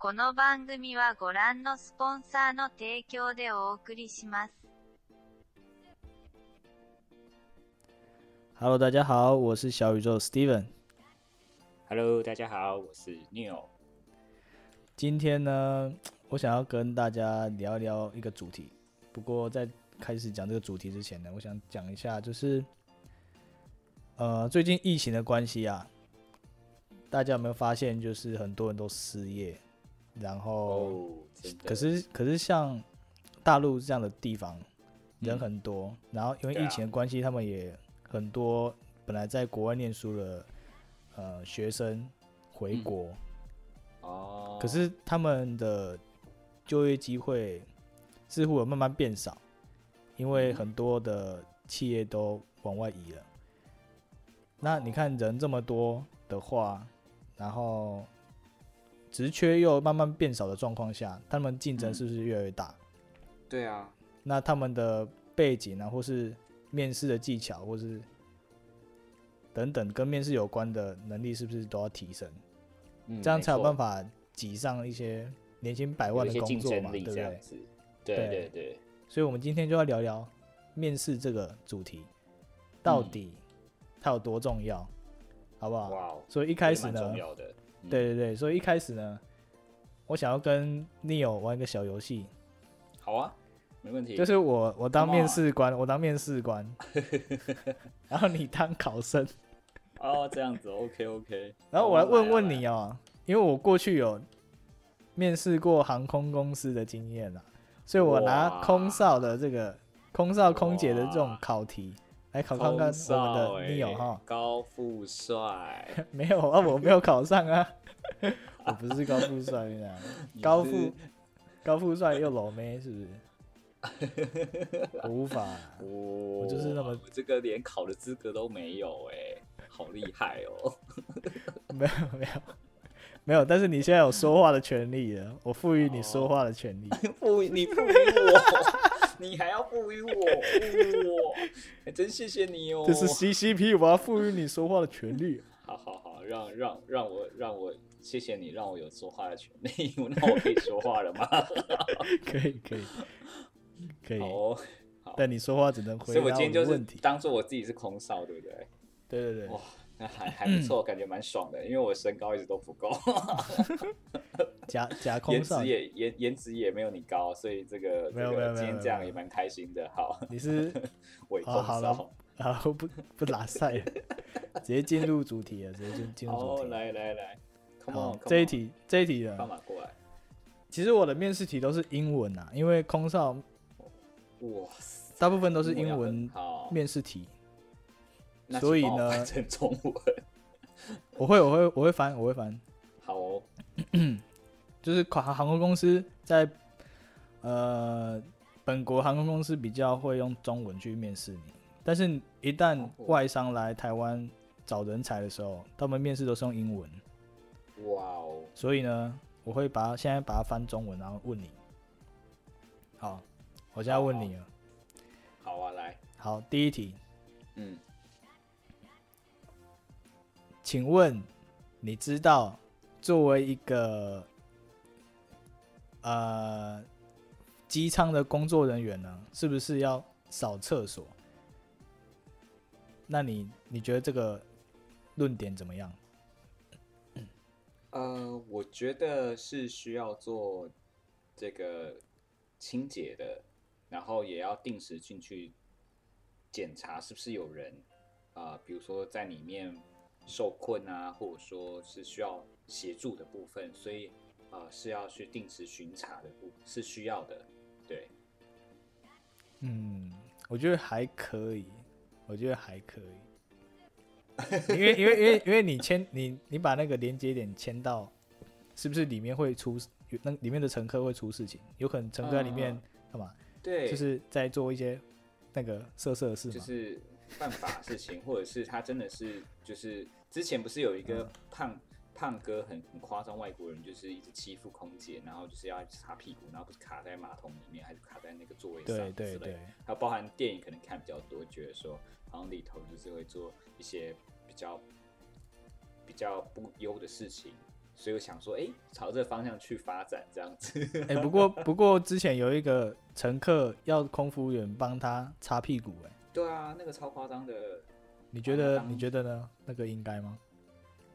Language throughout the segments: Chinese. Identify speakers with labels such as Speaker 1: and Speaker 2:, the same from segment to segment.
Speaker 1: この番組はご覧のスポンサーの提供でお送りします。
Speaker 2: Hello，大家好，我是小宇宙 Steven。
Speaker 3: Hello，大家好，我是 Neil。
Speaker 2: 今天呢，我想要跟大家聊一聊一个主题。不过在开始讲这个主题之前呢，我想讲一下，就是呃，最近疫情的关系啊，大家有没有发现，就是很多人都失业， 然后
Speaker 3: 哦，
Speaker 2: 可是可是像大陆这样的地方人
Speaker 3: 嗯
Speaker 2: 很多，然后因为疫情的关系，他们也很多本来在国外念书的呃学生回
Speaker 3: 嗯。
Speaker 2: 国，
Speaker 3: 哦，
Speaker 2: 可是他们的就业机会似乎有慢慢变少，因为
Speaker 3: 嗯。
Speaker 2: 很多的企业都往外移了。那你看人这么多的话，然后职缺又慢慢变少的状况下，他们竞争
Speaker 3: 嗯
Speaker 2: 是不是越来越大？
Speaker 3: 对啊，
Speaker 2: 那他们的背景啊，或是面试的技巧，或是等等跟面试有关的能力，是不是都要提升？
Speaker 3: 嗯
Speaker 2: 这样才有办
Speaker 3: 法
Speaker 2: 法挤上一些年薪百万的工作嘛，对不对？
Speaker 3: 对
Speaker 2: 对
Speaker 3: 对对，
Speaker 2: 所以，我们今天就要聊聊面试这个主题，到底它有多重要，好不好？
Speaker 3: 哇哦，
Speaker 2: 所以一
Speaker 3: 一
Speaker 2: 开始呢
Speaker 3: 重，要的。嗯。
Speaker 2: 对，对对，所以一开始呢，我想要跟 Neo 玩一个小游戏，
Speaker 3: 好啊，没问题。
Speaker 2: 就是我我当面试官，我当面试官，然后你当考生，
Speaker 3: 哦，这样子，OK OK。
Speaker 2: 然后我来问问
Speaker 3: 啊
Speaker 2: 你哦、因为我过去有面试过航空公司的经验啊，所以我拿空少的这个空少空姐的这种考题来考看看我们的 Neo 哈。
Speaker 3: 欸高富帅，
Speaker 2: 没有啊，我没有考上啊，我不是高富帅啊，
Speaker 3: 你
Speaker 2: 高富高富帅又老妹是不是？我无法、
Speaker 3: 我
Speaker 2: 就是那么
Speaker 3: 我这个连考的资格都没有哎，好厉害哦！
Speaker 2: 没有没有没有，但是你现在有说话的权利了，我赋予你说话的权利。
Speaker 3: 赋予你赋予我，你还要赋予我，赋予我，哎真谢谢你哦。
Speaker 2: 这是 CCP，我要赋予你说话的权利。
Speaker 3: 好好好，让让让我让我谢谢你，让我有说话的权利。那我可以说话了吗？
Speaker 2: 可以可以可以
Speaker 3: 好，哦，
Speaker 2: 但你说话只能回
Speaker 3: 所以我今天就是。当做我自己是空少，对不对？
Speaker 2: 对对对
Speaker 3: 哇，那还还不错，感觉蛮爽的，因为我身高一直都不够，
Speaker 2: 假假空
Speaker 3: 颜
Speaker 2: 少
Speaker 3: 值，也颜颜值也没有你高，所以这个
Speaker 2: 没有没有没有
Speaker 3: 个今天这样也蛮开心的。好，
Speaker 2: 你是
Speaker 3: 伪空
Speaker 2: 好好了
Speaker 3: 少。
Speaker 2: 啊不不拉塞了，直接进入主题了，直接进进入
Speaker 3: 好，
Speaker 2: 主题。
Speaker 3: 来来来，Come
Speaker 2: 好
Speaker 3: on，
Speaker 2: 这一，题这一题
Speaker 3: 放
Speaker 2: 呢，
Speaker 3: 马过来。
Speaker 2: 其实我的面试题都是英文啊，因为空少
Speaker 3: 哇塞，
Speaker 2: 大部分都是
Speaker 3: 英文
Speaker 2: 面试题，
Speaker 3: 那
Speaker 2: 所以呢
Speaker 3: 成中文。
Speaker 2: 我会我会我会翻我会翻，
Speaker 3: 好哦，
Speaker 2: 就是航航空公司在呃本国航空公司比较会用中文去面试你，但是一旦
Speaker 3: 哦。
Speaker 2: 外商来台湾找人才的时候，他们面试都是用英文，
Speaker 3: 哇哦，
Speaker 2: 所以呢，我会把它现在把它翻中文，然后问你。好，我现在问你了。
Speaker 3: 好啊，来，
Speaker 2: 好，第一题，
Speaker 3: 嗯，
Speaker 2: 请问你知道作为一个呃机舱的工作人员呢，是不是要扫厕所？那你你觉得这个论点怎么样？
Speaker 3: 呃，我觉得是需要做这个清洁的，然后也要定时进去检查是不是有人啊、比如说在里面受困啊，或者说是需要协助的部分，所以啊、呃是要去定时巡查的部是需要的，对，
Speaker 2: 嗯，我觉得还可以，我觉得还可以。因为因为因为因为你签 你你把那个连接点签到，是不是里面会出那里面的乘客会出事情？有可能乘客在里面
Speaker 3: 嗯
Speaker 2: 干嘛？
Speaker 3: 对，
Speaker 2: 就是在做一些那个色色的事嘛。
Speaker 3: 就是犯法的事情，或者是他真的是就是之前不是有一个
Speaker 2: 嗯。
Speaker 3: 胖、胖哥很很夸张，外国人就是一直欺负空姐，然后就是要擦屁股，然后不是卡在马桶里面，还是卡在那个座位上
Speaker 2: 对对
Speaker 3: 之类的。
Speaker 2: 对，
Speaker 3: 还有包含电影可能看比较多，觉得说好像里头就是会做一些比较比较不优的事情，所以我想说，哎、朝这个方向去发展这样子。
Speaker 2: 哎、不过不过之前有一个乘客要空服务员帮他擦屁股、哎，
Speaker 3: 对啊，那个超夸张的，
Speaker 2: 你觉得你觉得呢？那个应该吗？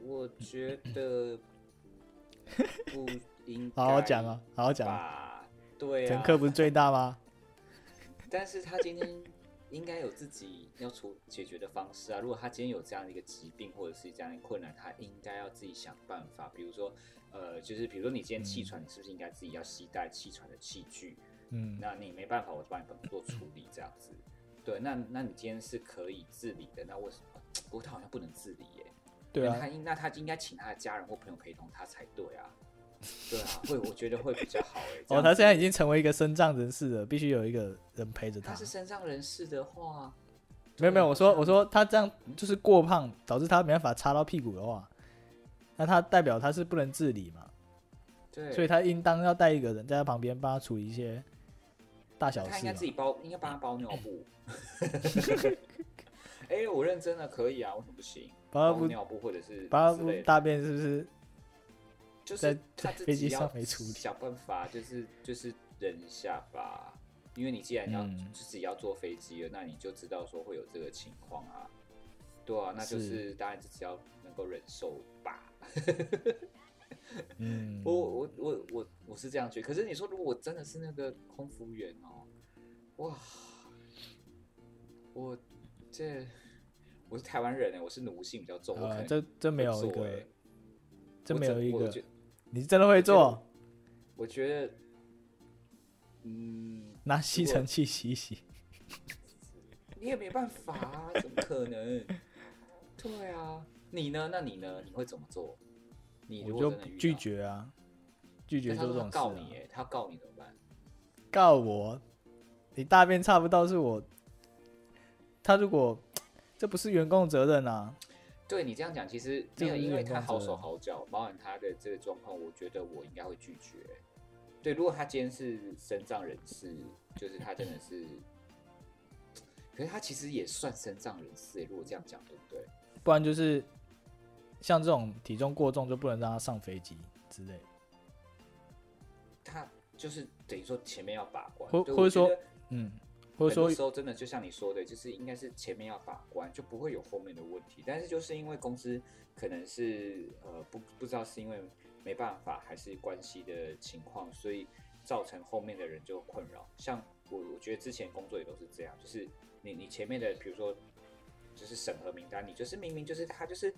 Speaker 3: 我觉得 不应该。
Speaker 2: 好好讲啊，好好讲啊。
Speaker 3: 吧？对啊，
Speaker 2: 乘客不是最大吗？
Speaker 3: 但是他今天应该有自己要处解决的方式啊。如果他今天有这样的一个疾病或者是这样的困难，他应该要自己想办法。比如说，呃，就是比如说你今天气喘，你是不是应该自己要携带气喘的器具？
Speaker 2: 嗯，
Speaker 3: 那你没办法，我就帮你做处理这样子。对，那那你今天是可以自理的，那为什么？不过他好像不能自理耶。
Speaker 2: 对啊
Speaker 3: 他，应那他应该请他的家人或朋友陪同他才对啊。对啊，会我觉得会比较好哎。这
Speaker 2: 哦，他现在已经成为一个身障人士了，必须有一个人陪着他
Speaker 3: 他。是身障人士的话，
Speaker 2: 没有没有，我说我说他这样就是过胖，导致他没办法插到屁股的话，那他代表他是不能自理嘛，
Speaker 3: 对，
Speaker 2: 所以他应当要带一个人在他旁边帮他处理一些大小事
Speaker 3: 他应该自。己包，应该帮他包尿布。哎、我认真的可以啊，为什么不行？
Speaker 2: 帮他不
Speaker 3: 尿布或者是
Speaker 2: 帮他
Speaker 3: 之类的
Speaker 2: 不大便是不是？
Speaker 3: 就是
Speaker 2: 在
Speaker 3: 他
Speaker 2: 在飞机
Speaker 3: 自己要
Speaker 2: 上没处理
Speaker 3: 想办法，就是就是忍一下吧。因为你既然要、
Speaker 2: 嗯
Speaker 3: 自己要坐飞机了，那你就知道说会有这个情况啊。对啊，那就是当然自己要能够忍受吧。
Speaker 2: 嗯，
Speaker 3: 我我我我我是这样觉得，可是你说如果我真的是那个空服员哦，哇，我这我是台湾人哎，我是奴性比较重，我可
Speaker 2: 呃，
Speaker 3: 能
Speaker 2: 这这没有一个这
Speaker 3: 我
Speaker 2: 没有一个你真的会做？
Speaker 3: 我觉得，嗯，
Speaker 2: 拿吸尘器洗一洗？
Speaker 3: 你也没办法啊，怎么可能？对啊，你呢？那你呢？你会怎么做？你
Speaker 2: 就拒，绝啊，拒绝做这种事、啊。
Speaker 3: 告你哎，他告你怎么办？
Speaker 2: 告我，你大便差不到是我，他如果这不是员工责任啊，
Speaker 3: 对你这样讲，其实
Speaker 2: 这个
Speaker 3: 没有，因为他好手好脚，包含他的这个状况，我觉得我应该会拒绝。对，如果他今天是身障人士，就是他真的是，可是他其实也算身障人士欸如果这样讲，对不对？
Speaker 2: 不然就是像这种体重过重就不能让他上飞机之类。
Speaker 3: 他就是等于说前面要把关，
Speaker 2: 或或者说嗯，或者说
Speaker 3: 很多时候真的就像你说的，就是应该是前面要把关，就不会有后面的问题。但是就是因为公司可能是呃不不知道是因为没办法还是关系的情况，所以造成后面的人就困扰。像我我觉得之前工作也都是这样，就是你你前面的比如说就是审核名单，你就是明明就是他就是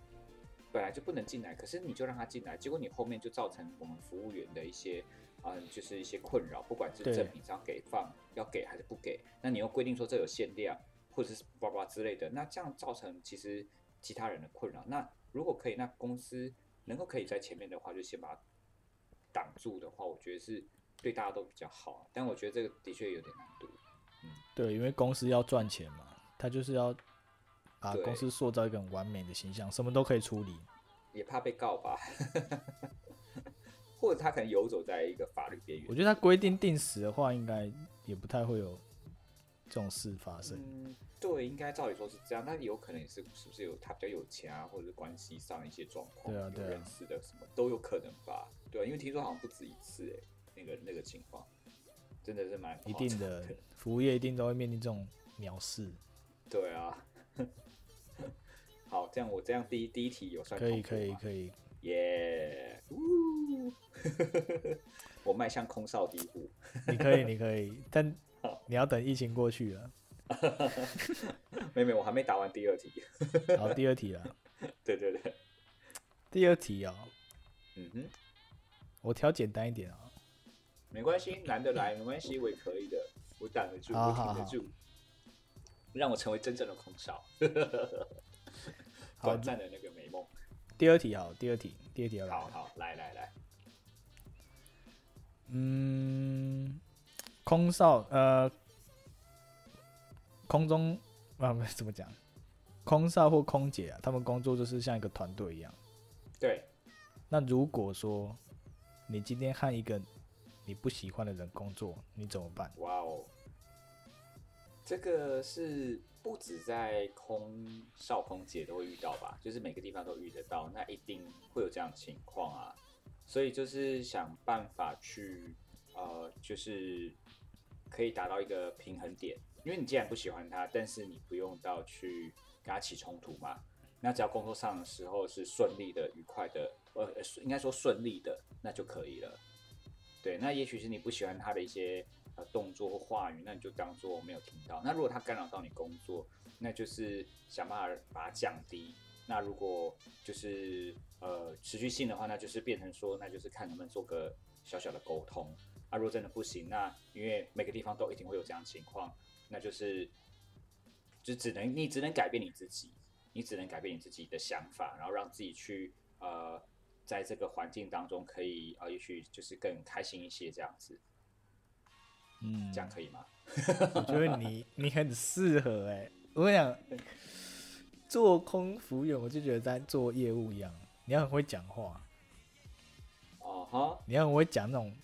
Speaker 3: 本来就不能进来，可是你就让他进来，结果你后面就造成我们服务员的一些嗯、就是一些困扰，不管是
Speaker 2: 对
Speaker 3: 赠品是要给放要给还是不给，那你又规定说这有限量，或者是叭叭之类的，那这样造成其实其他人的困扰。那如果可以，那公司能够可以在前面的话，就先把它挡住的话，我觉得是对大家都比较好。但我觉得这个的确有点难度。
Speaker 2: 嗯对，因为公司要赚钱嘛，他就是要把公司塑造一个很完美的形象，什么都可以处理。
Speaker 3: 也怕被告吧，或者他可能游走在一个法律边缘
Speaker 2: 我。觉得他规定定时的话，应该也不太会有这种事发生。
Speaker 3: 嗯，对，应该照理说是这样，但有可能也是是不是有他比较有钱啊，或者是关系上一些状况，
Speaker 2: 对啊对啊
Speaker 3: 有认识的什么都有可能吧？对啊，因为听说好像不止一次哎，那个那个情况真的是蛮
Speaker 2: 一定的，服务业一定都会面临这种藐视。
Speaker 3: 对啊。好，这样我这样第一第一题有算
Speaker 2: 可以，可以，可以。
Speaker 3: 耶！呜 我迈向空少第一步。
Speaker 2: 你可以，你可以，但你要等疫情过去了。
Speaker 3: 妹妹，我还没答完第二题。
Speaker 2: 好，第二题了。
Speaker 3: 对对对，
Speaker 2: 第二题啊、
Speaker 3: 嗯哼，
Speaker 2: 我挑简单一点啊、
Speaker 3: 没关系，难得来，没关系，我也可以的，我挡得住，我
Speaker 2: 好好好
Speaker 3: 挺得住，让我成为真正的空少，
Speaker 2: 好
Speaker 3: 短暂的那个美梦。
Speaker 2: 第二题好，第二题，第二题要。
Speaker 3: 好好，来来来，
Speaker 2: 嗯，空少呃，空中啊不怎么讲，空少或空姐啊，他们工作就是像一个团队一样。
Speaker 3: 对，
Speaker 2: 那如果说你今天和一个你不喜欢的人工作，你怎么办？
Speaker 3: 哇哦，这个是不止在空少空姐都会遇到吧？就是每个地方都遇得到，那一定会有这样的情况啊。所以就是想办法去呃，就是可以达到一个平衡点。因为你既然不喜欢他，但是你不用到去跟他起冲突嘛。那只要工作上的时候是顺利的、愉快的，呃，呃应该说顺利的，那就可以了。对，那也许是你不喜欢他的一些动作或话语，那你就当做没有听到。那如果他干扰到你工作，那就是想办法把它降低。那如果就是呃持续性的话，那就是变成说，那就是看能不能做个小小的沟通。啊，如果真的不行，那因为每个地方都一定会有这样的情况，那就是就只能你只能改变你自己，你只能改变你自己的想法，然后让自己去呃在这个环境当中可以呃也许就是更开心一些这样子，
Speaker 2: 嗯，
Speaker 3: 这样可以吗？
Speaker 2: 我觉得你你很适合哎、我跟你讲，做空服员我就觉得在做业务一样，你要很会讲话，
Speaker 3: 哦哈。
Speaker 2: 你要很会讲那种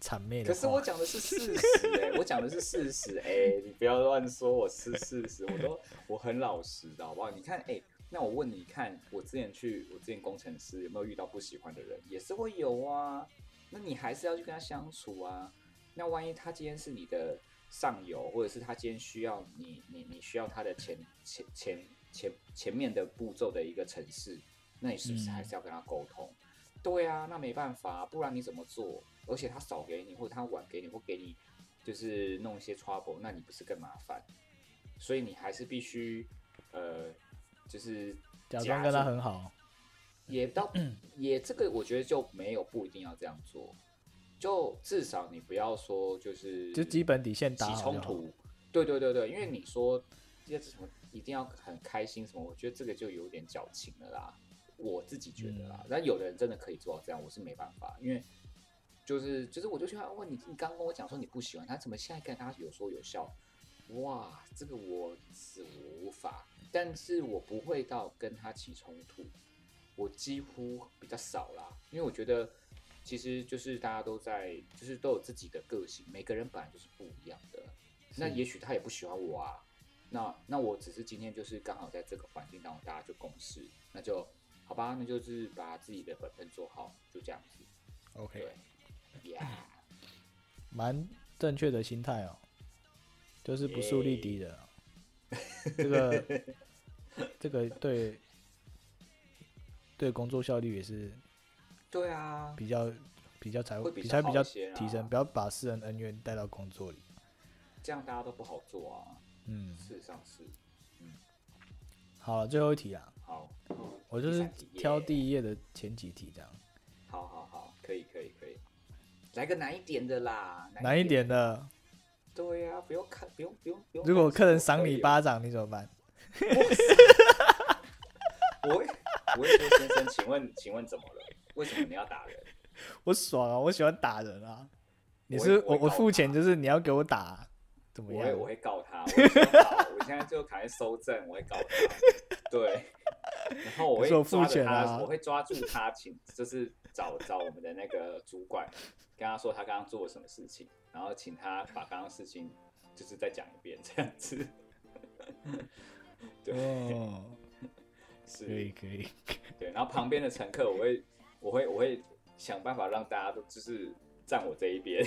Speaker 2: 谄媚的。
Speaker 3: 可是我讲的是事实哎、我讲的是事实哎、你不要乱说我是事实，我都我很老实的好不好？你看哎、那我问你看，我之前去我之前工程师有没有遇到不喜欢的人？也是会有啊，那你还是要去跟他相处啊。那万一他今天是你的上游，或者是他今天需要你你你需要他的前前前前前面的步骤的一个城市，那你是不是还是要跟他沟通？对啊，那没办法，不然你怎么做？而且他少给你，或者他晚给你，或给你就是弄一些 trouble，那你不是更麻烦？所以你还是必须呃，就是
Speaker 2: 假装跟他很好，
Speaker 3: 也到 也这个，我觉得就没有不一定要这样做，就至少你不要说就是
Speaker 2: 就基本底线打
Speaker 3: 起。冲突。对对对对，因为你说这什么一定要很开心什么，我觉得这个就有点矫情了啦。我自己觉得啦，
Speaker 2: 嗯
Speaker 3: 但有的人真的可以做到这样，我是没办法，因为就是就是我就喜欢问你，你刚刚跟我讲说你不喜欢他，怎么现在跟他有说有笑？哇，这个我是无法，但是我不会到跟他起冲突，我几乎比较少啦，因为我觉得其实就是大家都在，就是都有自己的个性，每个人本来就是不一样的。那也许他也不喜欢我啊，那那我只是今天就是刚好在这个环境当中，大家就共事，那就好吧，那就是把自己的本分做好，就这样子。
Speaker 2: OK，
Speaker 3: 对，Yeah，
Speaker 2: 蛮正确的心态哦，就是不树立敌人哦、这个 这个对对工作效率也是
Speaker 3: 对啊，
Speaker 2: 比较比较才
Speaker 3: 会比
Speaker 2: 比才比较提升，不要把私人恩怨带到工作里。
Speaker 3: 这样大家都不好做啊。
Speaker 2: 嗯，
Speaker 3: 事实上是，嗯
Speaker 2: 好了，最后一题啊，
Speaker 3: 好，
Speaker 2: 我就是挑第一页的前几题这样，
Speaker 3: 好好好，可以可以可以，来个难一点的啦，
Speaker 2: 难一点的。
Speaker 3: 对呀、不用看，不用不用不用。
Speaker 2: 如果客人赏你，巴掌，你怎么办？
Speaker 3: 我会我会说先生，请问请问怎么了？为什么你要打人？
Speaker 2: 我爽啊，我喜欢打人啊。你是我我付钱就是你要给我打，怎么样
Speaker 3: 我会？我会告他，我 现在就开始收证，我会告他。对，然后我会抓着他，我会抓住他，请就是找找我们的那个主管，跟他说他刚刚做了什么事情，然后请他把刚刚事情就是再讲一遍，这样子。对，
Speaker 2: 哦，
Speaker 3: 是
Speaker 2: 可以可以，
Speaker 3: 对，然后旁边的乘客，我会，我会，我会想办法让大家都就是站我这一边，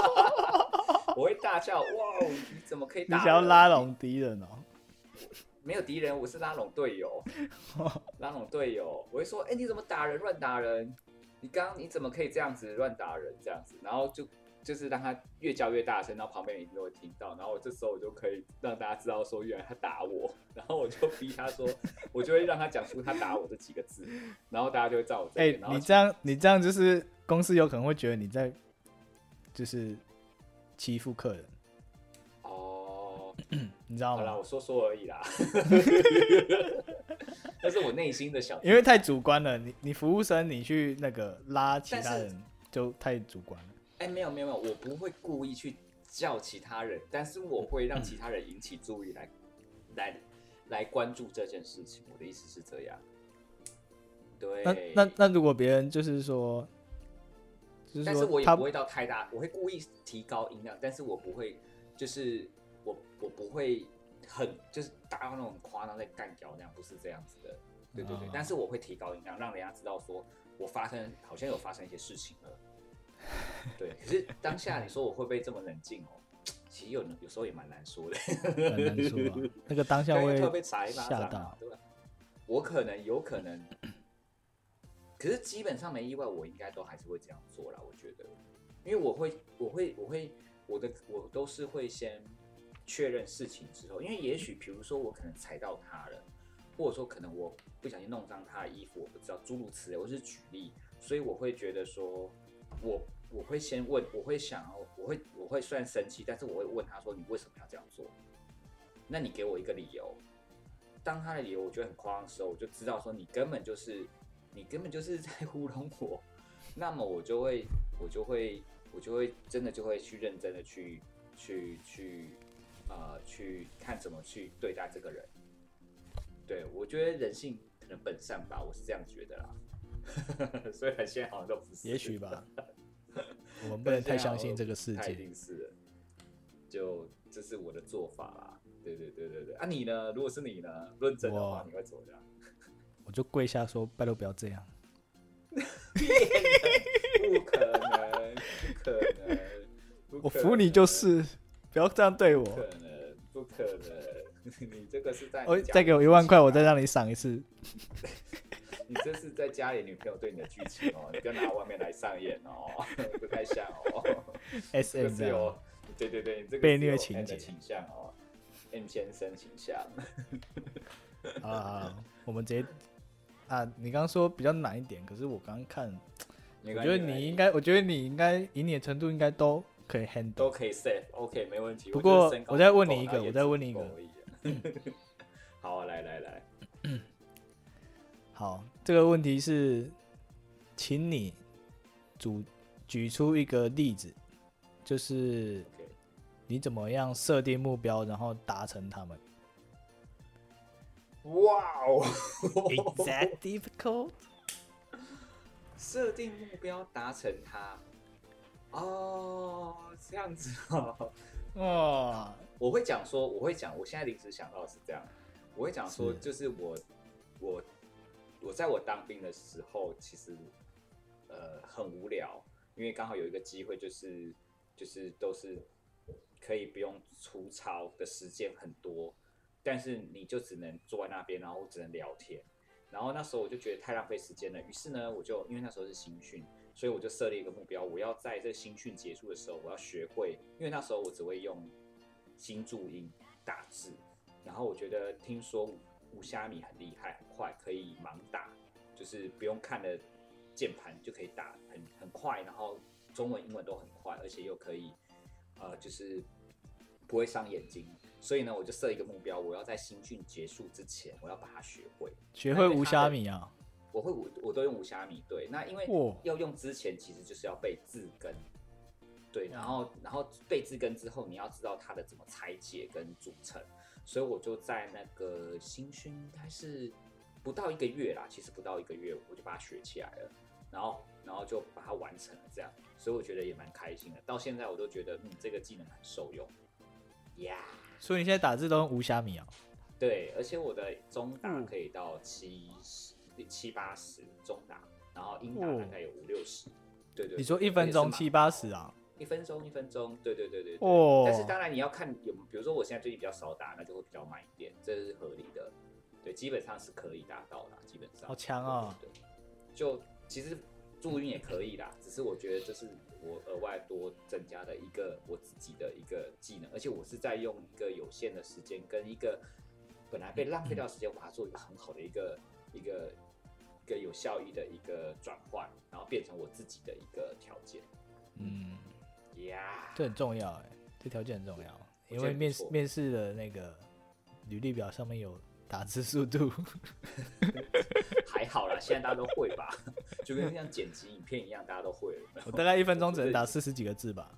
Speaker 3: 我会大叫，哇，你怎么可以？
Speaker 2: 你想要拉拢敌人哦？
Speaker 3: 没有敌人，我是拉拢队友，拉拢队友。我会说，哎、你怎么打人，乱打人？你刚你怎么可以这样子乱打人？这样子，然后就就是让他越叫越大声，然后旁边人一定都会听到，然后我这时候我就可以让大家知道说，原来他打我，然后我就逼他说，我就会让他讲出他打我这几个字，然后大家就会照我这
Speaker 2: 哎、
Speaker 3: 边。然后
Speaker 2: 你这样你这样就是公司有可能会觉得你在就是欺负客人，
Speaker 3: 哦，
Speaker 2: 你知道
Speaker 3: 好啦，
Speaker 2: 吗？
Speaker 3: 我说说而已啦，但是我内心的小，
Speaker 2: 因为太主观了，你你服务生你去那个拉其他人就太主观了。
Speaker 3: 哎、没有没有没有，我不会故意去叫其他人，但是我会让其他人引起注意来，来来关注这件事情。我的意思是这样。对，
Speaker 2: 那那那如果别人就是说，就是
Speaker 3: 但是我也不会到太大，我会故意提高音量，但是我不会，就是我我不会很就是大到那种夸张在干掉那样，不是这样子的。对对对，
Speaker 2: 哦
Speaker 3: 但是我会提高音量，让人家知道说我发生好像有发生一些事情了。对，可是当下你说我会不会这么冷静哦？其实有有时候也蛮难说的，
Speaker 2: 很难说啊。那个当下
Speaker 3: 对
Speaker 2: 会
Speaker 3: 特别砸一巴
Speaker 2: 吓
Speaker 3: 掌啊
Speaker 2: 到，
Speaker 3: 对吧？我可能有可能，可是基本上没意外，我应该都还是会这样做啦。我觉得，因为我会，我会，我会，我的我都是会先确认事情之后，因为也许比如说我可能踩到他了，或者说可能我不小心弄脏他的衣服，我不知道诸如此类，我是举例，所以我会觉得说，我我会先问，我会想要，我会我会虽然生气，但是我会问他说你为什么要这样做？那你给我一个理由。当他的理由我觉得很夸张的时候，我就知道说你根本就是你根本就是在糊弄我，那么我就会我就会我就会真的就会去认真的去去去呃去看怎么去对待这个人。对我觉得人性可能本善吧，我是这样觉得啦。虽然现在好像都不是，
Speaker 2: 也许吧，我们不能太相信这个世界。
Speaker 3: 定是的，就这是我的做法啦。对对对对对，啊你呢？如果是你呢？论证的话
Speaker 2: 我，
Speaker 3: 你会怎么样？
Speaker 2: 我就跪下说：“拜托不要这样。
Speaker 3: 不可能，不可能，
Speaker 2: 我服你就是，不要这样对我。
Speaker 3: 不可能，不可能，你这个是在
Speaker 2: 哦，再给我一万块，我再让你赏一次。
Speaker 3: 你这是在家里女朋友对你的剧情哦，你不要拿外面来上演哦，不太像哦。
Speaker 2: S
Speaker 3: 这个
Speaker 2: M
Speaker 3: 是有，，对对对，你这个
Speaker 2: 被虐情节
Speaker 3: 倾向哦，M 先生倾向。
Speaker 2: 好了好，我们直接啊，你刚刚说比较难一点，可是我刚刚看，
Speaker 3: 我
Speaker 2: 我觉得你应该，我觉得你应该以你的程度应该都可以 handle。
Speaker 3: 都可以 save，OK，、没问题。
Speaker 2: 不过我再问你一个我再问你一个
Speaker 3: 好啊，来来来，
Speaker 2: 好，这个问题是，请你举举出一个例子，就是你怎么样设定目标，然后达成他们。
Speaker 3: 哇哦
Speaker 2: Is that difficult？
Speaker 3: 设定目标，达成它。哦，这样子哦。
Speaker 2: 哇，
Speaker 3: 我会讲说，我会讲，我现在临时想到的是这样，我会讲说，就是我我我在我当兵的时候，其实呃很无聊，因为刚好有一个机会，就是就是都是可以不用出操的时间很多，但是你就只能坐在那边，然后只能聊天。然后那时候我就觉得太浪费时间了，于是呢，我就因为那时候是新训，所以我就设立一个目标，我要在这新训结束的时候，我要学会，因为那时候我只会用新注音打字，然后我觉得听说五五虾米很厉害，很快可以盲打，就是不用看的键盘就可以打很很快，然后中文、英文都很快，而且又可以呃就是不会伤眼睛。所以呢，我就设一个目标，我要在新训结束之前，我要把它学会。
Speaker 2: 学会无虾米啊！
Speaker 3: 我会我我都用五虾米，对，那因为要用之前其实就是要背字根，对，然后然后背字根之后，你要知道它的怎么拆解跟组成，所以我就在那个新训应该是不到一个月啦，其实不到一个月我就把它学起来了，然后然后就把它完成了这样，所以我觉得也蛮开心的，到现在我都觉得嗯这个技能很受用，呀、
Speaker 2: 所以你现在打字都用无虾米啊？
Speaker 3: 对，而且我的中打
Speaker 2: 嗯
Speaker 3: 可以到七十、七八十中打，然后英打
Speaker 2: 哦
Speaker 3: 大概有五六十。对对
Speaker 2: 你说一分钟七八十？啊？
Speaker 3: 一分钟一分钟，对对对对对。
Speaker 2: 哦
Speaker 3: 但是当然你要看有，比如说我现在最近比较少打，那就会比较慢一点，这是合理的。对，基本上是可以达到的，基本上。
Speaker 2: 好强啊
Speaker 3: 对！就其实助运也可以啦，只是我觉得这是我额外多增加的一个我自己的一个技能，而且我是在用一个有限的时间跟一个本来被浪费掉的时间，我把它做一个很好的一个一个一个有效益的一个转换，然后变成我自己的一个条件。
Speaker 2: 嗯，
Speaker 3: 呀、
Speaker 2: 这很重要哎，这条件很重要，因为面试面试的那个履历表上面有打字速度。
Speaker 3: 还好啦，现在大家都会吧，就跟像剪辑影片一样，大家都会了。
Speaker 2: 我大概一分钟只能打四十几个字吧。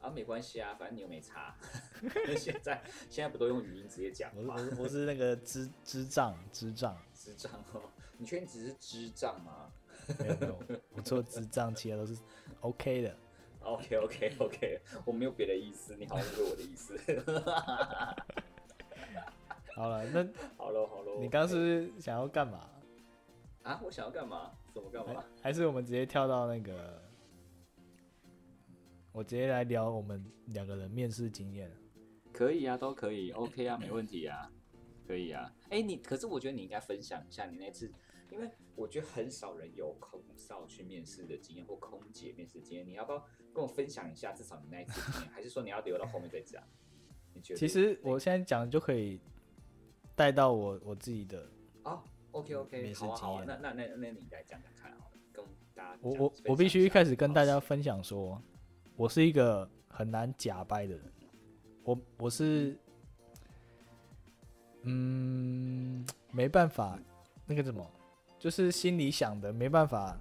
Speaker 3: 啊，没关系啊，反正你又没差。现在现在不都用语音直接讲吗？
Speaker 2: 我是我是我是那个智智障智障，
Speaker 3: 智障哦，你确定只是智障吗
Speaker 2: 没有没有，我做智障，其他都是 OK 的。
Speaker 3: ？OK OK OK，我没有别的意思，你好像误会我的意思。
Speaker 2: 好了，那
Speaker 3: 好了好了，
Speaker 2: 你刚是想要干嘛？
Speaker 3: 啊，我想要干嘛？怎么干嘛？
Speaker 2: 还是我们直接跳到那个，我直接来聊我们两个人面试经验。
Speaker 3: 可以啊，都可以，OK 啊，没问题啊，可以啊。哎、你可是我觉得你应该分享一下你那次，因为我觉得很少人有空少去面试的经验或空姐面试经验，你要不要跟我分享一下？至少你那一次经验，还是说你要留到后面再讲？你觉得？
Speaker 2: 其实我现在讲就可以带到我我自己的，
Speaker 3: 哦，OK OK，
Speaker 2: 面试
Speaker 3: 好啊好啊，
Speaker 2: 经验
Speaker 3: 那那那那你来讲讲看好了，跟大家
Speaker 2: 我我我必须一开始跟大家分享说，我是一个很难假掰的人，我我是，嗯，没办法，那个什么，就是心里想的没办法，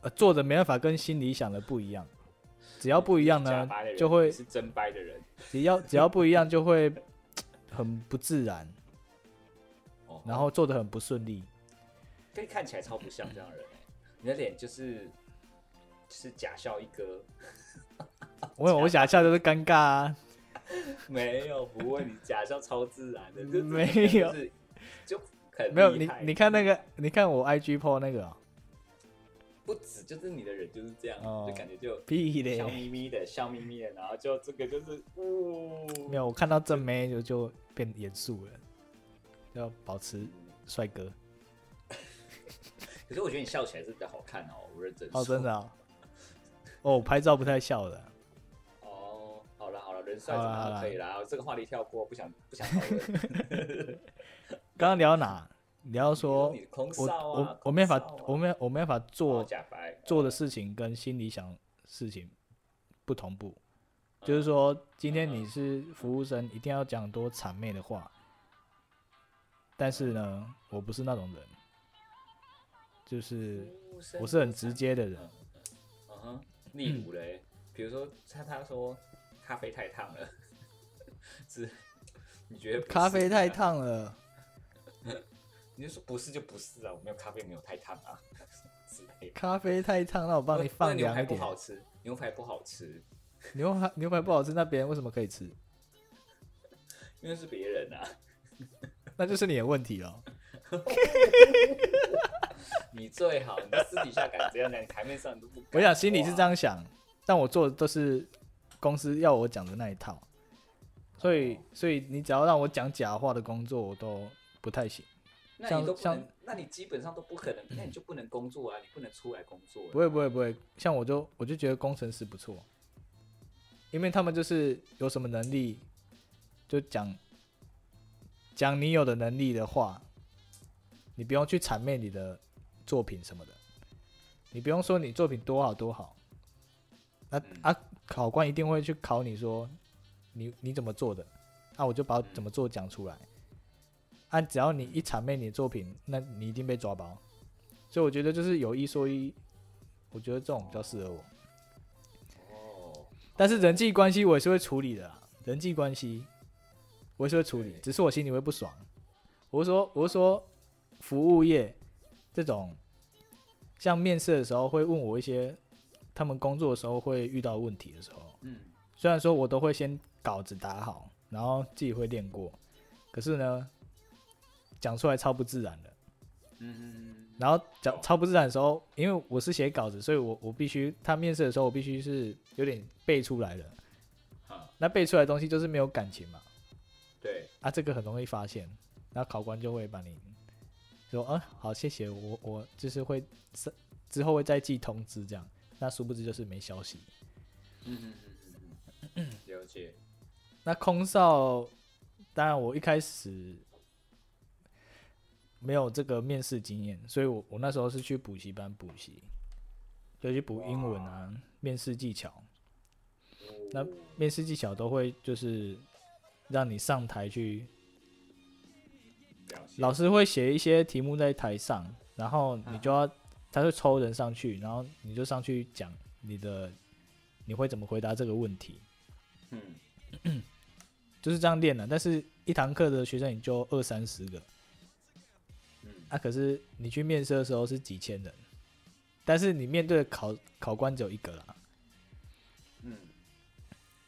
Speaker 2: 呃，做的没办法跟心里想的不一样，只要不一样呢就会
Speaker 3: 是真掰的人，
Speaker 2: 只要只要不一样就会 很不自然，
Speaker 3: 哦，
Speaker 2: 然后做的很不顺利。
Speaker 3: 可以看起来超不像这样的人欸，你的脸就是就是假笑一哥，
Speaker 2: 我有我假笑就是尴尬啊，
Speaker 3: 没有不会，你假笑超自然的，就
Speaker 2: 没有
Speaker 3: 很
Speaker 2: 没有你你看那个，你看我 IG po 那个、哦，
Speaker 3: 不止就是你的人就是这样，
Speaker 2: 哦
Speaker 3: 就感觉就
Speaker 2: 屁
Speaker 3: 笑，眯眯的，笑眯眯的，然后就这个就是，呜、
Speaker 2: 没有，我看到正妹就就变严肃了，要保持帅哥
Speaker 3: 可是我觉得你笑起来是比较好看哦，我认真
Speaker 2: 哦，真的啊、哦，拍照不太笑的，
Speaker 3: 哦，好了好了，人帅怎么
Speaker 2: 好啦好啦。
Speaker 3: 样可以啦，这个话题跳过，不想不想讨论。
Speaker 2: 刚刚聊到哪？聊到说我我我没法我没我没办法做做的事情跟心里想事情不同步，
Speaker 3: 嗯。
Speaker 2: 就是说今天你是服务生，一定要讲多谄媚的话，但是呢，我不是那种人，就是我是很直接的人。
Speaker 3: 嗯哼，例如嘞，比如说他他说咖啡太烫了，是你觉得
Speaker 2: 咖啡太
Speaker 3: 啊？
Speaker 2: 烫了，
Speaker 3: 你就说不是就不是啊，我没有咖啡没有太烫啊 之类的。
Speaker 2: 咖啡太烫，那我帮你放
Speaker 3: 那牛排
Speaker 2: 凉一点。
Speaker 3: 不好吃，牛排不好吃，
Speaker 2: 牛排牛排不好吃，那别人为什么可以吃？
Speaker 3: 因为是别人啊。
Speaker 2: 那就是你的问题了。
Speaker 3: 你最好，你私底下敢这样讲，你台面上你都不敢。
Speaker 2: 我想心里是这样想，但我做的都是公司要我讲的那一套，所以
Speaker 3: 哦
Speaker 2: 所以你只要让我讲假话的工作，我都不太行。
Speaker 3: 那
Speaker 2: 像像
Speaker 3: 你都不能，那你基本上都不可能，那你就不能工作啊，你不能出来工作。
Speaker 2: 不会不会不会，像我就我就觉得工程师不错，因为他们就是有什么能力就讲讲你有的能力的话，你不用去谄媚你的作品什么的，你不用说你作品多好多好，那、
Speaker 3: 嗯。
Speaker 2: 啊考官一定会去考你说你你怎么做的，那、我就把怎么做讲出来，啊只要你一谄媚你的作品，那你一定被抓包，所以我觉得就是有一说一，我觉得这种比较适合我。
Speaker 3: 哦，
Speaker 2: 但是人际关系我也是会处理的啦，人际关系我也是会处理，只是我心里会不爽。我是说，我是说，服务业这种，像面试的时候会问我一些他们工作的时候会遇到问题的时候，
Speaker 3: 嗯，
Speaker 2: 虽然说我都会先稿子打好，然后自己会练过，可是呢，讲出来超不自然的。
Speaker 3: 嗯，
Speaker 2: 然后讲超不自然的时候，因为我是写稿子，所以我我必须他面试的时候，我必须是有点背出来的。
Speaker 3: 好，
Speaker 2: 那背出来的东西就是没有感情嘛，
Speaker 3: 对，
Speaker 2: 啊，这个很容易发现，那考官就会把你说，嗯，好，谢谢，我我就是会之之后会再寄通知这样，那殊不知就是没消息。
Speaker 3: 嗯嗯嗯嗯嗯，了解。
Speaker 2: 那空少，当然我一开始没有这个面试经验，所以我我那时候是去补习班补习，就去补英文啊，面试技巧。那
Speaker 3: 哦
Speaker 2: 面试技巧都会就是让你上台去，老师会写一些题目在台上，然后你就要他会抽人上去，然后你就上去讲你的你会怎么回答这个问题，
Speaker 3: 嗯，
Speaker 2: 就是这样练的。但是一堂课的学生也就二三十个，
Speaker 3: 嗯
Speaker 2: 啊，可是你去面试的时候是几千人，但是你面对的考考官只有一个啦，
Speaker 3: 嗯，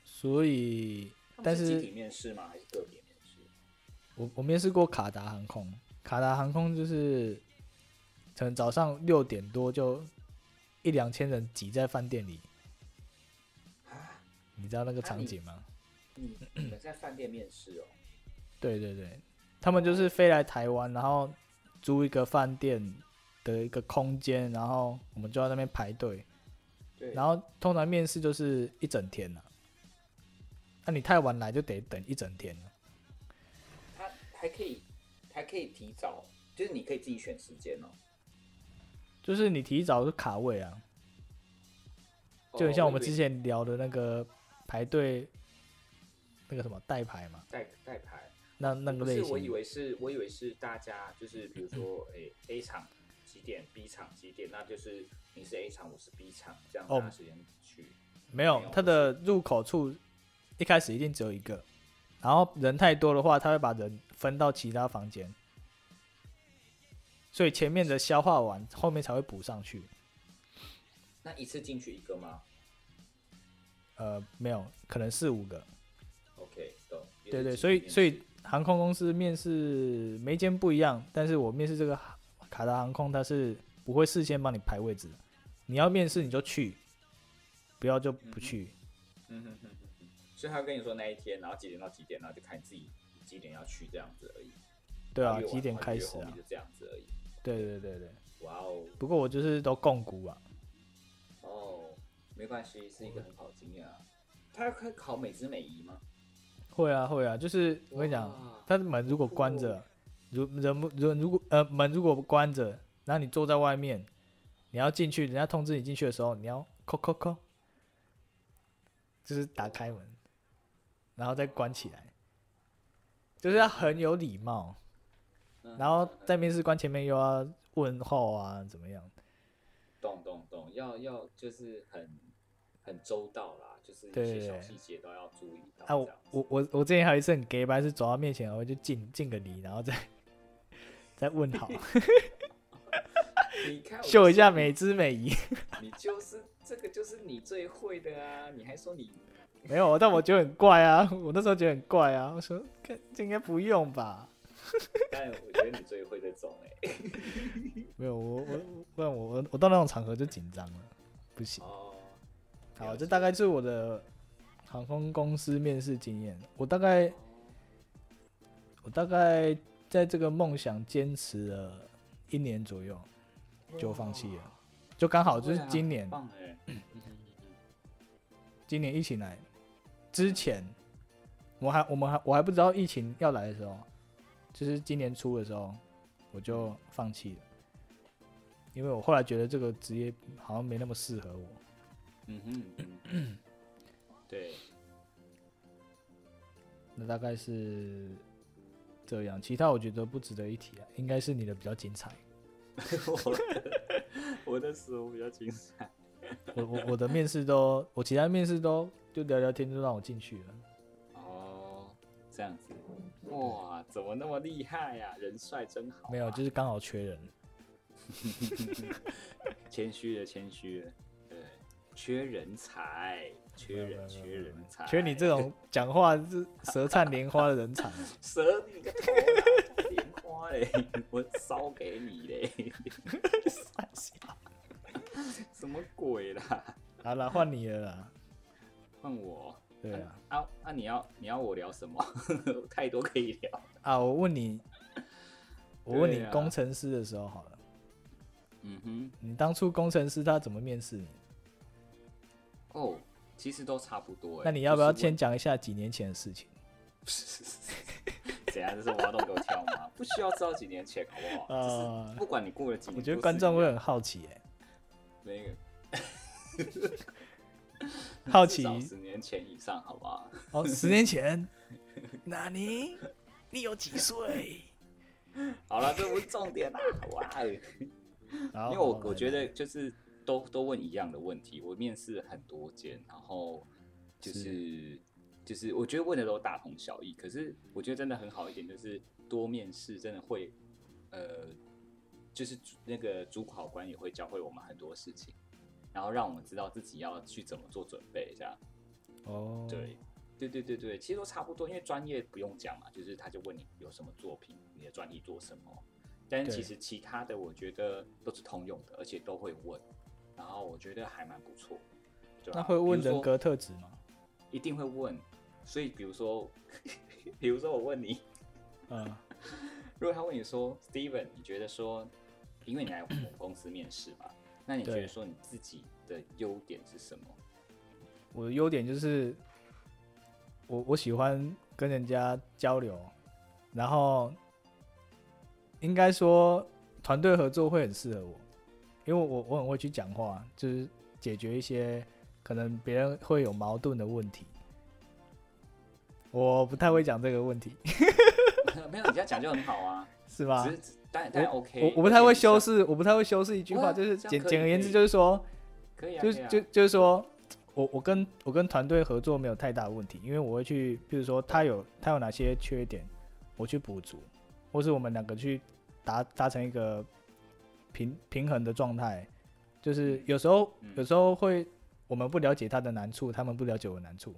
Speaker 2: 所以但是
Speaker 3: 集体面试吗？还是个别面试？
Speaker 2: 我我面试过卡达航空，卡达航空就是可能早上六点多就一两千人挤在饭店里，
Speaker 3: 啊，
Speaker 2: 你知道那个场景吗？
Speaker 3: 你你们在饭店面试哦？
Speaker 2: 对对对，他们就是飞来台湾，然后租一个饭店的一个空间，然后我们就在那边排队，
Speaker 3: 对，
Speaker 2: 然后通常面试就是一整天了、那、你太晚来就得等一整天了。
Speaker 3: 他还可以还可以提早，就是你可以自己选时间哦。
Speaker 2: 就是你提早就卡位啊，就很像我们之前聊的那个排队那个什么代排嘛，
Speaker 3: 代代牌。
Speaker 2: 那那个
Speaker 3: 不
Speaker 2: 类型。
Speaker 3: 是我以为是我以为是大家就是比如说诶、A 场几点，B 场几点，那就是你是 A 场，我是 B 场，这样
Speaker 2: 哦
Speaker 3: 大家时间去。
Speaker 2: 没有它的入口处一开始一定只有一个，然后人太多的话，他会把人分到其他房间，所以前面的消化完，后面才会补上去。
Speaker 3: 那一次进去一个吗
Speaker 2: 呃，没有，可能四五个。
Speaker 3: ？OK，懂。
Speaker 2: 对对，所以所以航空公司面试每一间不一样，但是我面试这个卡达航空，它是不会事先帮你排位置的，你要面试你就去，不要就不去。
Speaker 3: 嗯哼哼所以他跟你说那一天，然后几点到几点，然后就看你自己几点要去这样子而已。
Speaker 2: 对啊几点开始啊
Speaker 3: 就？这样子而已。
Speaker 2: 对对对对。
Speaker 3: 哇哦，
Speaker 2: 不过我就是都共估啊，
Speaker 3: 哦，没关系，是一个很好的经验啊。他可以考美姿美仪吗？
Speaker 2: 会啊会啊，就是我跟你讲，
Speaker 3: 哇
Speaker 2: 它的门如果关着
Speaker 3: 哦，
Speaker 2: 如人不人如果呃门如果关着，然后你坐在外面，你要进去，人家通知你进去的时候，你要扣扣扣，就是打开门，然后再关起来，就是要很有礼貌，
Speaker 3: 嗯
Speaker 2: 然后在面试官前面又要问候啊，怎么样？
Speaker 3: 懂懂懂，要要就是很很周到啦，就是一些小细节都要注意到。
Speaker 2: 啊，我我我我之前还有一次很 gay 白，是走到面前，我就敬敬个礼，然后再再问好
Speaker 3: 你看
Speaker 2: 秀一下美姿美仪。
Speaker 3: 你，就是这个就是你最会的啊！你还说你
Speaker 2: 没有，但我觉得很怪啊，我那时候觉得很怪啊，我说看这应该不用吧？
Speaker 3: 但我觉得你最会这种哎、
Speaker 2: 没有，我我不然我我我到那种场合就紧张了，不行。
Speaker 3: 哦，
Speaker 2: 好，这大概就是我的航空公司面试经验。我大概我大概在这个梦想坚持了一年左右，就放弃了，就刚好就是今年。今年疫情来。之前，我还我们还我还不知道疫情要来的时候，就是今年初的时候，我就放弃了，因为我后来觉得这个职业好像没那么适合我。
Speaker 3: 嗯哼嗯，对，
Speaker 2: 那大概是这样，其他我觉得不值得一提啊，应该是你的比较精彩。
Speaker 3: 我的我的死我比较精彩。
Speaker 2: 我我我的面试都，我其他面试都就聊聊天就让我进去了。
Speaker 3: 哦，这样子，哇，怎么那么厉害呀、人帅真好啊、
Speaker 2: 没有，就是刚好缺人。
Speaker 3: 谦虚的，谦虚了，对，缺人才，缺人，缺人才，
Speaker 2: 缺你这种讲话是舌灿莲花的人才。
Speaker 3: 舌你个头，莲花嘞，我烧给你嘞，什么鬼啦？
Speaker 2: 好了，换你了啦。
Speaker 3: 换我。
Speaker 2: 对啊，
Speaker 3: 啊啊！你要你要我聊什么？太多可以聊。
Speaker 2: 啊，我问你，我问你工程师的时候好了，
Speaker 3: 嗯哼，
Speaker 2: 你当初工程师他怎么面试你？
Speaker 3: 哦，其实都差不多欸。
Speaker 2: 那你要不要先讲一下几年前的事情？
Speaker 3: 问？怎样？这是挖洞给我跳吗？不需要知道几年前，好不好？
Speaker 2: 呃
Speaker 3: 就是不管你过了几年，
Speaker 2: 我觉得观众会很好奇、欸，
Speaker 3: 那个
Speaker 2: 好奇
Speaker 3: 十年前以上，好不好？
Speaker 2: 哦，十年前，那你你有几岁？
Speaker 3: 好了，这不是重点啦，哇！
Speaker 2: 因
Speaker 3: 因为我我觉得就是都都问一样的问题，我面试很多间，然后就是就是我觉得问的都大同小异，可是我觉得真的很好一点，就是多面试真的会呃，就是主那个主考官也会教会我们很多事情，然后让我们知道自己要去怎么做准备，这样
Speaker 2: 哦，
Speaker 3: 对。对对对对，其实都差不多，因为专业不用讲嘛，就是他就问你有什么作品，你的专利做什么，但是其实其他的我觉得都是通用的，而且都会问，然后我觉得还蛮不错。对吧
Speaker 2: 那会问人格特质吗？
Speaker 3: 一定会问，所以比如说，比如说我问你，
Speaker 2: 嗯，
Speaker 3: 如果他问你说，Steven，你觉得说，因为你来我们公司面试嘛，那你觉得说你自己的优点是什么？
Speaker 2: 我的优点就是我我喜欢跟人家交流，然后应该说团队合作会很适合我，因为我我很会去讲话，就是解决一些可能别人会有矛盾的问题。我不太会讲这个问题，
Speaker 3: 没有，你这样讲就很好啊，
Speaker 2: 是吧
Speaker 3: 只？是当然当然 OK，
Speaker 2: 我我不太会修
Speaker 3: 饰，
Speaker 2: 我不太会修饰一句话，就是简简而言之就是说，
Speaker 3: 可以啊，
Speaker 2: 就是就就是说，我我跟我跟团队合作没有太大的问题，因为我会去，比如说他有他有哪些缺点，我去补足，或是我们两个去达达成一个平平衡的状态。就是有时候
Speaker 3: 嗯
Speaker 2: 有时候会我们不了解他的难处，他们不了解我的难处。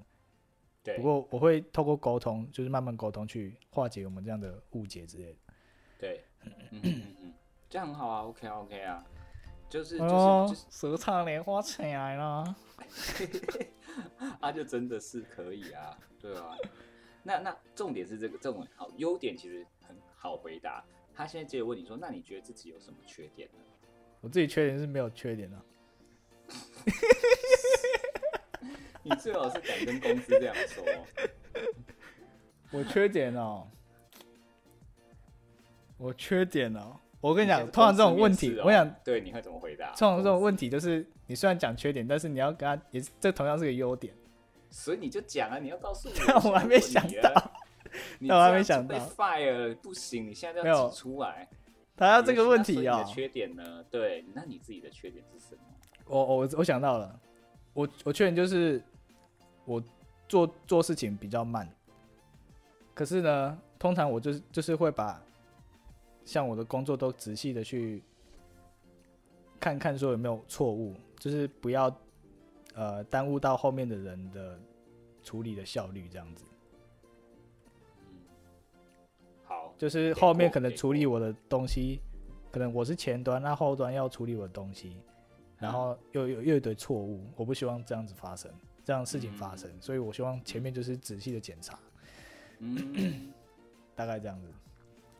Speaker 3: 对，
Speaker 2: 不过我会透过沟通，就是慢慢沟通去化解我们这样的误解之类的。
Speaker 3: 对，嗯嗯嗯嗯，这样很好啊，OK 啊 OK 啊，就是就是
Speaker 2: 哦
Speaker 3: 就是，
Speaker 2: 舌灿莲花起来了。
Speaker 3: 啊，就真的是可以啊，对啊。那那重点是这个，这种好优点其实很好回答。他现在接着问你说，那你觉得自己有什么缺点呢？
Speaker 2: 我自己缺点是没有缺点的、
Speaker 3: 你最好是敢跟公司这样说。
Speaker 2: 我缺点哦，我缺点哦，我跟你讲，通常这种问题，我想，
Speaker 3: 对，你会怎么回答？
Speaker 2: 通常这种问题就是你虽然讲缺点，但是你要跟他也是这同样是个优点。
Speaker 3: 所以你就讲啊，你要告诉我。
Speaker 2: 但我还没想到，
Speaker 3: 你
Speaker 2: 但我还没想到
Speaker 3: 被 fire 不行，你现在
Speaker 2: 没有
Speaker 3: 出来。
Speaker 2: 他要这个问题啊
Speaker 3: 你的，缺点呢？对，那你自己的缺点是什么？
Speaker 2: 我我我想到了，我我缺点就是我做做事情比较慢，可是呢，通常我就是就是会把像我的工作都仔细的去看看说有没有错误，就是不要呃耽误到后面的人的处理的效率这样子。就是后面可能处理我的东西，可能我是前端，那后端要处理我的东西，然后又有又一堆错误，我不希望这样子发生，这样事情发生，所以我希望前面就是仔细的检查，
Speaker 3: 嗯，
Speaker 2: 大概这样子。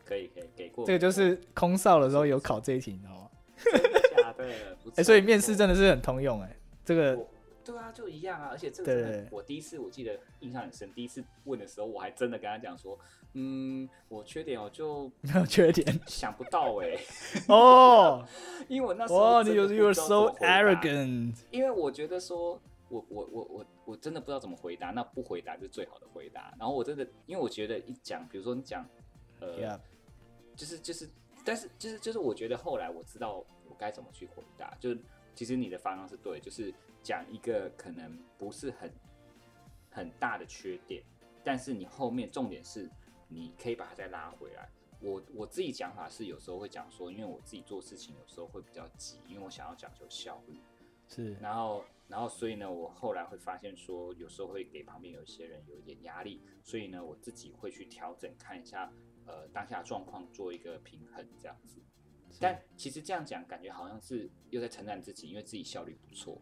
Speaker 3: 可以可以给过。
Speaker 2: 这个就是空少的时候有考这一题，你知道吗？哎、
Speaker 3: 错
Speaker 2: 所以面试真的是很通用哎、这个
Speaker 3: 对啊，就一样啊，而且这个我第一次我记得印象很深，第一次问的时候，我还真的跟他讲说，嗯，我缺点我就
Speaker 2: 没 有缺点
Speaker 3: 想不到哎、
Speaker 2: 哦。
Speaker 3: 因为我那时候
Speaker 2: 哦，你有
Speaker 3: 真的不
Speaker 2: you are so arrogant。
Speaker 3: 因为我觉得说，我我我我我真的不知道怎么回答，那不回答就是最好的回答。然后我真的，因为我觉得一讲，比如说你讲，呃
Speaker 2: Yeah，
Speaker 3: 就是就是，但是就是就是，我觉得后来我知道我该怎么去回答，就是其实你的方向是对，就是讲一个可能不是很很大的缺点，但是你后面重点是你可以把它再拉回来。我我自己讲法是有时候会讲说，因为我自己做事情有时候会比较急，因为我想要讲究效率。
Speaker 2: 是
Speaker 3: 然后，然后，所以呢，我后来会发现说，有时候会给旁边有一些人有一点压力，所以呢，我自己会去调整，看一下呃当下状况，做一个平衡这样子。但其实这样讲，感觉好像是又在称赞自己，因为自己效率不错，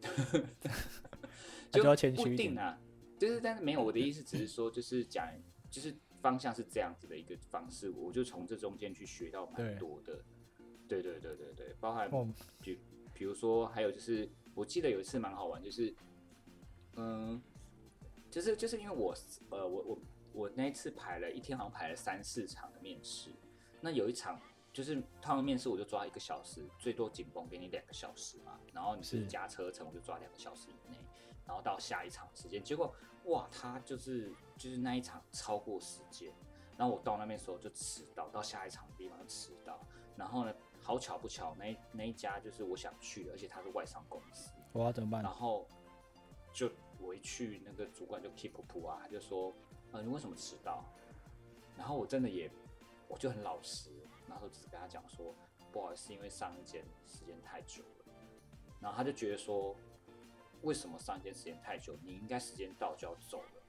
Speaker 2: 那就要谦虚
Speaker 3: 不
Speaker 2: 一点
Speaker 3: 定啊。就是，但是没有我的意思，只是说，就是讲，就是方向是这样子的一个方式，我就从这中间去学到蛮多的。对对对对对，包含
Speaker 2: 哦，
Speaker 3: 比比如说，还有就是，我记得有一次蛮好玩，就是，嗯，就是就是因为我呃，我我我那一次排了一天，好像排了三四场的面试，那有一场就是他们面试我就抓一个小时，最多紧绷给你两个小时嘛，然后你是
Speaker 2: 是
Speaker 3: 加车程，我就抓两个小时以内，然后到下一场时间，结果哇，他就是就是那一场超过时间，然后我到那边的时候就迟到，到下一场的地方就迟到，然后呢，好巧不巧，那那一家就是我想去的，而且他是外商公司，
Speaker 2: 我要怎么办
Speaker 3: 然？后就我一去，那个主管就 keep 噗啊，他就说，呃，你为什么迟到？然后我真的也，我就很老实，然后只是跟他讲说，不好意思，因为上一间时间太久了。然后他就觉得说，为什么上一间时间太久？你应该时间到就要走了，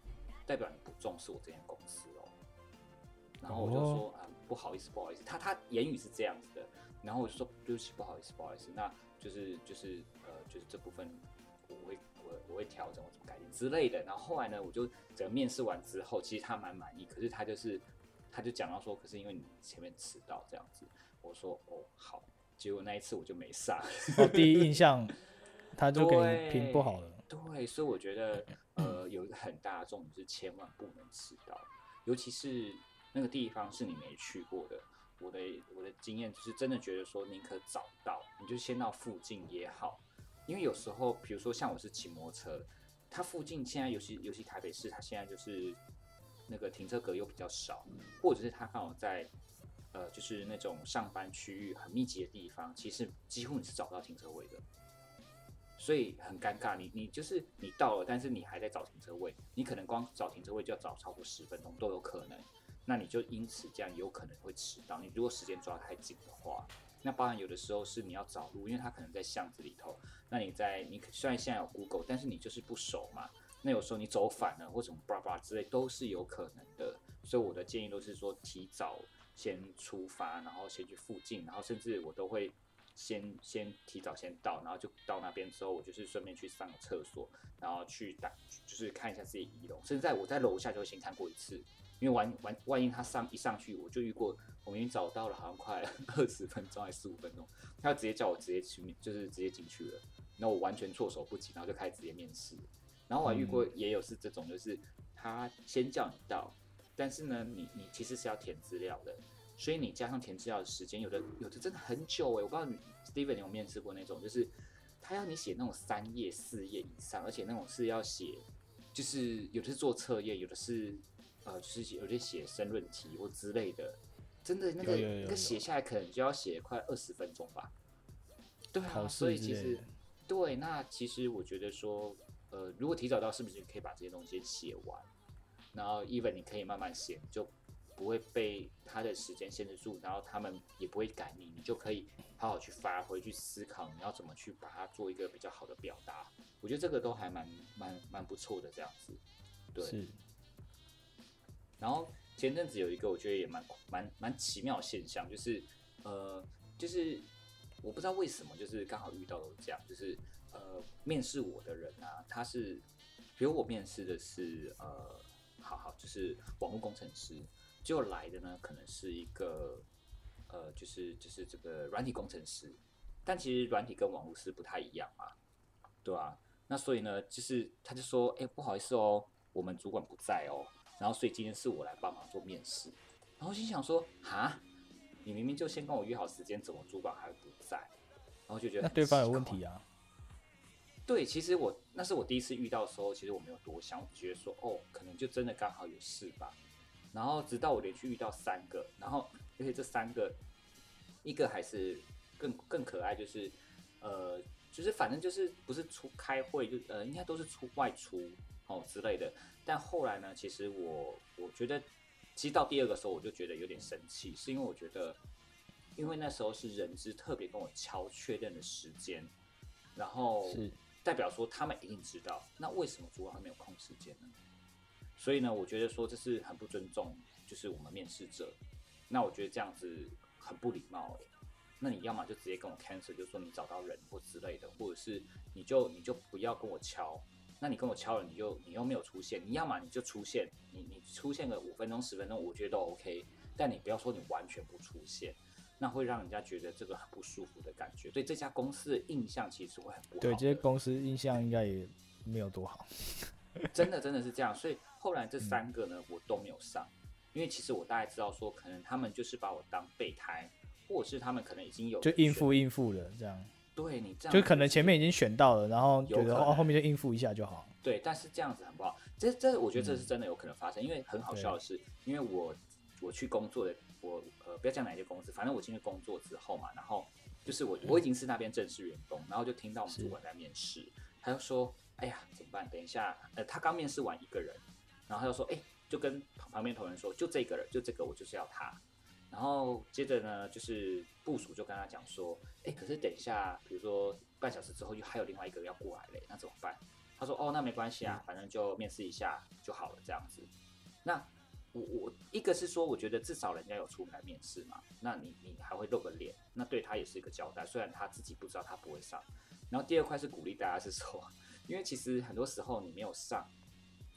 Speaker 3: 代表你不重视我这间公司哦。然后我就说啊、不好意思不好意思，他他言语是这样子的，然后我就说对不起不好意思不好意思，那就是就是呃就是这部分我会我我会调整我怎么改进之类的，然后后来呢我就整个面试完之后，其实他蛮满意，可是他就是他就讲到说，可是因为你前面迟到这样子，我说哦好，结果那一次我就没上。
Speaker 2: 哦，第一印象他就给你评不好了。
Speaker 3: 对，所以我觉得，呃，有一个很大的重点是千万不能迟到，尤其是那个地方是你没去过的。我的我的经验就是真的觉得说，宁可早到，你就先到附近也好，因为有时候，比如说像我是骑摩托车，它附近现在尤其尤其台北市，它现在就是那个停车格又比较少，或者是它刚好在呃就是那种上班区域很密集的地方，其实几乎你是找不到停车位的。所以很尴尬，你你就是你到了，但是你还在找停车位，你可能光找停车位就要找超过十分钟都有可能，那你就因此这样有可能会迟到。你如果时间抓太紧的话，那包含有的时候是你要找路，因为它可能在巷子里头，那你在你虽然现在有 Google，但是你就是不熟嘛，那有时候你走反了或什么叭叭之类都是有可能的。所以我的建议都是说提早先出发，然后先去附近，然后甚至我都会。先先提早先到，然后就到那边之后，我就是顺便去上个厕所，然后去打就是看一下自己仪容。甚至在我在楼下就会先看过一次，因为完完万一他上一上去，我就遇过，我明明找到了，好像快二十分钟还是十五分钟，他直接叫我直接去，就是直接进去了，那我完全措手不及，然后就开始直接面试。然后我还遇过也有是这种，就是他先叫你到，但是呢，你你其实是要填资料的。所以你加上填资料的时间，有的有的真的很久哎！我不知道你 Steven 有面试过那种，就是他要你写那种三页、四页以上，而且那种是要写，就是有的是做测验，有的是呃，就是有些写申论题或之类的，真的那个那个写下来可能就要写快二十分钟吧。对啊，所以其实对，那其实我觉得说，呃，如果提早到，是不是可以把这些东西写完？然后 even 你可以慢慢写，就。不会被他的时间限制住，然后他们也不会赶你，你就可以好好去发挥、去思考你要怎么去把它做一个比较好的表达。我觉得这个都还蛮蛮蛮不错的这样子，对。然后前阵子有一个我觉得也蛮蛮蛮奇妙的现象，就是呃，就是我不知道为什么，就是刚好遇到了这样，就是呃，面试我的人啊，他是比如我面试的是呃，好好就是网络工程师。就来的呢，可能是一个，呃，就是就是这个软体工程师，但其实软体跟网络是不太一样嘛，对吧？那所以呢，就是他就说，哎，不好意思哦，我们主管不在哦，然后所以今天是我来帮忙做面试，然后心想说，哈，你明明就先跟我约好时间，怎么主管还不在？然后就觉得
Speaker 2: 那对方有问题啊？
Speaker 3: 对，其实我那是我第一次遇到的时候，其实我没有多想，我觉得说，哦，可能就真的刚好有事吧。然后直到我连续遇到三个，然后而且这三个，一个还是更更可爱，就是呃，就是反正就是不是出开会就呃，应该都是出外出哦之类的。但后来呢，其实我我觉得，其实到第二个时候我就觉得有点生气，是因为我觉得，因为那时候是人资特别跟我敲确认的时间，然后是代表说他们一定知道，那为什么主管没有空时间呢？所以呢，我觉得说这是很不尊重，就是我们面试者。那我觉得这样子很不礼貌诶。那你要么就直接跟我 cancel，就说你找到人或之类的，或者是你就你就不要跟我敲。那你跟我敲了，你就你又没有出现，你要么你就出现，你你出现个五分钟十分钟，我觉得都 OK。但你不要说你完全不出现，那会让人家觉得这个很不舒服的感觉，对这家公司的印象其实会很不好。
Speaker 2: 对这些公司印象应该也没有多好。
Speaker 3: 真的真的是这样，所以。后来这三个呢，我都没有上，因为其实我大概知道说，可能他们就是把我当备胎，或者是他们可能已经有
Speaker 2: 就应付应付了这样。
Speaker 3: 对你这样，
Speaker 2: 就可能前面已经选到了，然后觉得哦后面就应付一下就好。
Speaker 3: 对，但是这样子很不好。这这，我觉得这是真的有可能发生，因为很好笑的是，因为我我去工作的，我呃不要讲哪些公司，反正我进去工作之后嘛，然后就是我我已经是那边正式员工，然后就听到我们主管在面试，他就说：“哎呀，怎么办？等一下，呃，他刚面试完一个人。”然后他就说：“哎，就跟旁边同仁说，就这个人，就这个，我就是要他。”然后接着呢，就是部署就跟他讲说：“哎，可是等一下，比如说半小时之后，又还有另外一个要过来嘞，那怎么办？”他说：“哦，那没关系啊，反正就面试一下就好了，这样子。”那我我一个是说，我觉得至少人家有出来面试嘛，那你你还会露个脸，那对他也是一个交代。虽然他自己不知道他不会上。然后第二块是鼓励大家是说，因为其实很多时候你没有上，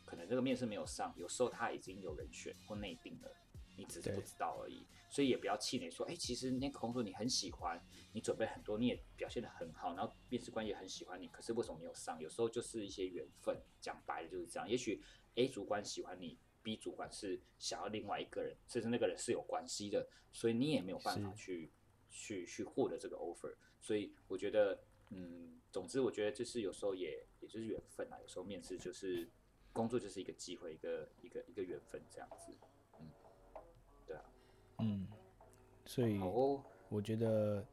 Speaker 3: 可能这个面试没有上，有时候他已经有人选或内定了，你只是不知道而已。所以也不要气馁，说哎，其实那个工作你很喜欢，你准备很多，你也表现的很好，然后面试官也很喜欢你，可是为什么没有上？有时候就是一些缘分，讲白了就是这样。也许 A 主管喜欢你。B 主管是想要另外一个人，甚至那个人是有关系的，所以你也没有办法去去去获得这个 offer。所以我觉得，嗯，总之我觉得就是有时候也也就是缘分啊，有时候面试就是工作就是一个机会，一个一个一个缘分这样子。嗯，对啊，
Speaker 2: 嗯，所以我觉得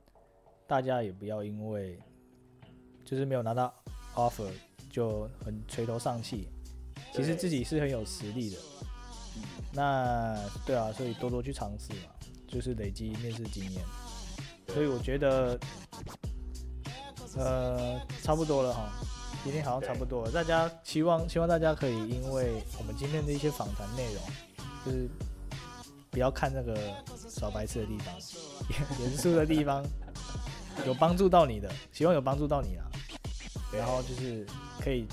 Speaker 2: 大家也不要因为就是没有拿到 offer 就很垂头丧气。其实自己是很有实力的，那对啊，所以多多去尝试嘛，就是累积面试经验。所以我觉得，呃，差不多了哈，今天好像差不多了。大家希望希望大家可以因为我们今天的一些访谈内容，就是不要看那个耍白痴的地方，严肃的地方，有帮助到你的，希望有帮助到你啊。然后就是可以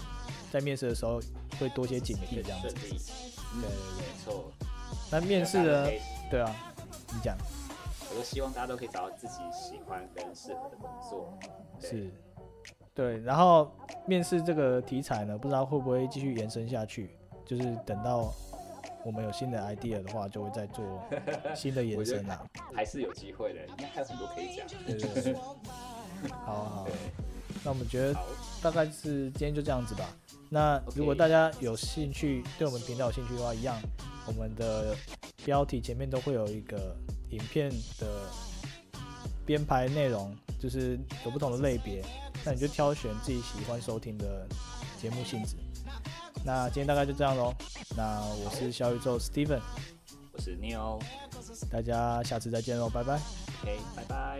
Speaker 2: 在面试的时候。会多些警惕这样子，对对
Speaker 3: 对，没错。
Speaker 2: 那面试呢？对啊，你讲。
Speaker 3: 我都希望大家都可以找到自己喜欢跟适合的工作。
Speaker 2: 是，对。然后面试这个题材呢，不知道会不会继续延伸下去？就是等到我们有新的 idea 的话，就会再做新的延伸啊。
Speaker 3: 还是有机会的，应该还有很多可以讲。
Speaker 2: 对对对。好好。那我们觉得大概是今天就这样子吧。那如果大家有兴趣，对我们频道有兴趣的话，一样，我们的标题前面都会有一个影片的编排内容，就是有不同的类别，那你就挑选自己喜欢收听的节目性质。那今天大概就这样喽。那我是小宇宙 Steven，
Speaker 3: 我是 Neo，
Speaker 2: 大家下次再见喽，拜拜。
Speaker 3: OK，拜拜。